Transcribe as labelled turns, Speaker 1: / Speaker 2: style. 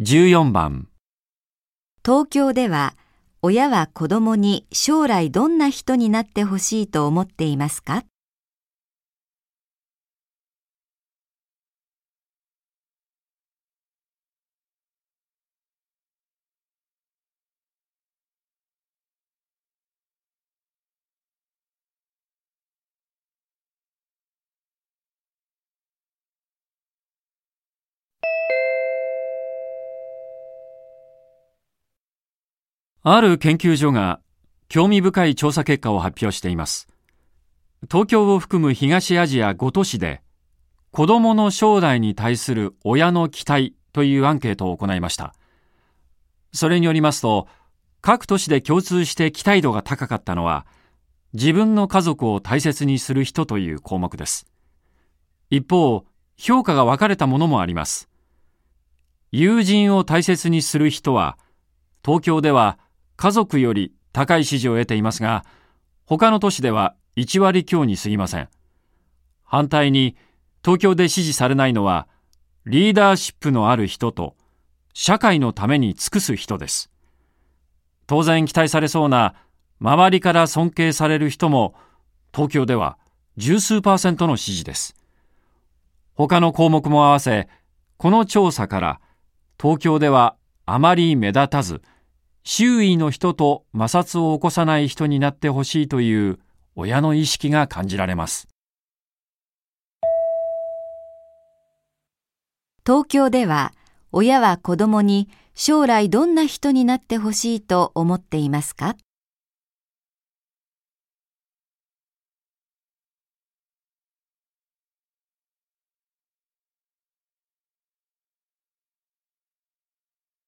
Speaker 1: 14番。
Speaker 2: 東京では親は子供に将来どんな人になってほしいと思っていますか？
Speaker 1: ある研究所が興味深い調査結果を発表しています。東京を含む東アジア5都市で子供の将来に対する親の期待というアンケートを行いました。それによりますと各都市で共通して期待度が高かったのは自分の家族を大切にする人という項目です。一方評価が分かれたものもあります。友人を大切にする人は東京では家族より高い支持を得ていますが他の都市では1割強に過ぎません。反対に東京で支持されないのはリーダーシップのある人と社会のために尽くす人です。当然期待されそうな周りから尊敬される人も東京では十数パーセントの支持です。他の項目も合わせこの調査から東京ではあまり目立たず周囲の人と摩擦を起こさない人になってほしいという親の意識が感じられます。
Speaker 2: 東京では親は子供に将来どんな人になってほしいと思っていますか？